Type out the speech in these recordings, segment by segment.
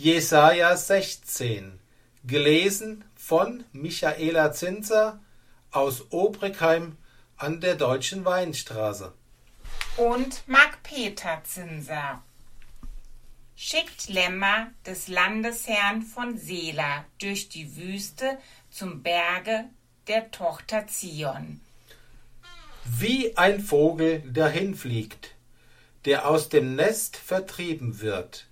Jesaja 16, gelesen von Michaela Zinzer aus Obrigheim an der Deutschen Weinstraße. Und Mark Peter Zinser schickt Lämmer des Landesherrn von Sela durch die Wüste zum Berge der Tochter Zion. Wie ein Vogel dahinfliegt, der aus dem Nest vertrieben wird,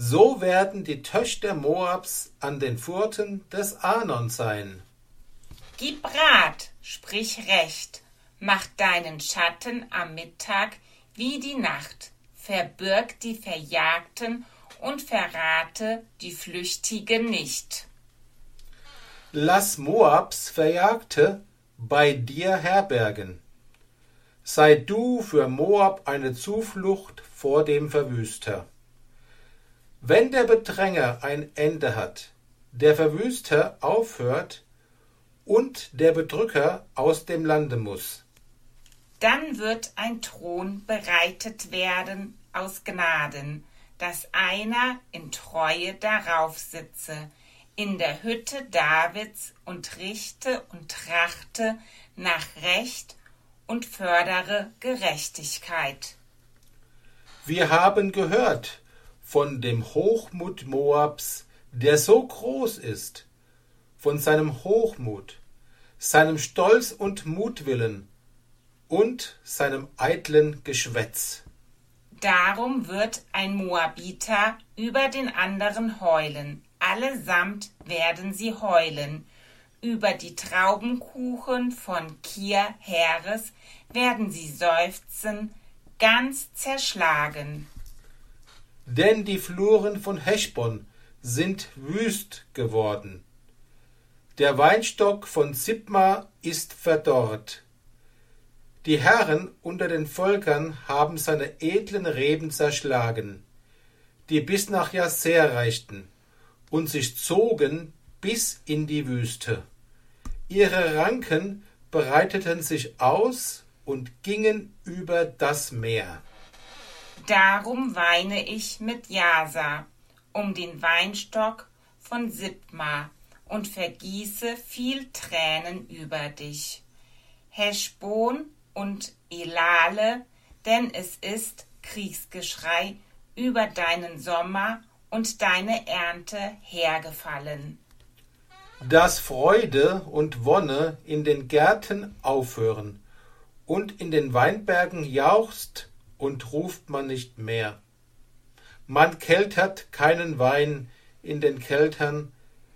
so werden die Töchter Moabs an den Furten des Anon sein. Gib Rat, sprich Recht, mach deinen Schatten am Mittag wie die Nacht, verbirg die Verjagten und verrate die Flüchtigen nicht. Lass Moabs Verjagte bei dir herbergen. Sei du für Moab eine Zuflucht vor dem Verwüster. Wenn der Bedränger ein Ende hat, der Verwüster aufhört und der Bedrücker aus dem Lande muss, dann wird ein Thron bereitet werden aus Gnaden, dass einer in Treue darauf sitze, in der Hütte Davids und richte und trachte nach Recht und fördere Gerechtigkeit. Wir haben gehört, von dem Hochmut Moabs, der so groß ist, von seinem Hochmut, seinem Stolz und Mutwillen und seinem eitlen Geschwätz. Darum wird ein Moabiter über den anderen heulen, allesamt werden sie heulen, über die Traubenkuchen von Kir Heeres werden sie seufzen, ganz zerschlagen denn die Fluren von Heschbon sind wüst geworden. Der Weinstock von Sibma ist verdorrt. Die Herren unter den Völkern haben seine edlen Reben zerschlagen, die bis nach Jasser reichten und sich zogen bis in die Wüste. Ihre Ranken breiteten sich aus und gingen über das Meer. Darum weine ich mit Jasa um den Weinstock von Sibma und vergieße viel Tränen über dich. Heschbon und Elale, denn es ist Kriegsgeschrei über deinen Sommer und deine Ernte hergefallen. Dass Freude und Wonne in den Gärten aufhören und in den Weinbergen jauchzt und ruft man nicht mehr. Man keltert keinen Wein in den Keltern,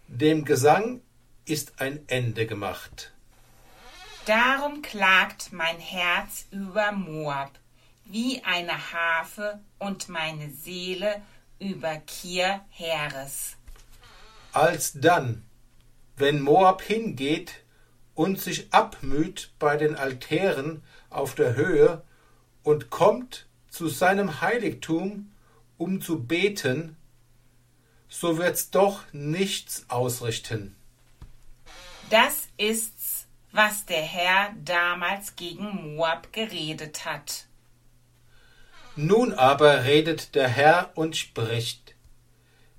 dem Gesang ist ein Ende gemacht. Darum klagt mein Herz über Moab, wie eine Harfe und meine Seele über Kir Heeres. Alsdann, wenn Moab hingeht und sich abmüht bei den Altären auf der Höhe und kommt zu seinem Heiligtum, um zu beten, so wird's doch nichts ausrichten. Das ist's, was der Herr damals gegen Moab geredet hat. Nun aber redet der Herr und spricht,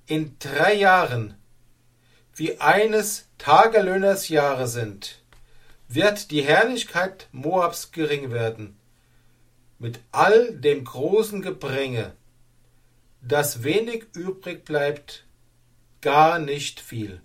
in drei Jahren, wie eines Tagelöhners Jahre sind, wird die Herrlichkeit Moabs gering werden, mit all dem großen Gepränge, dass wenig übrig bleibt, gar nicht viel.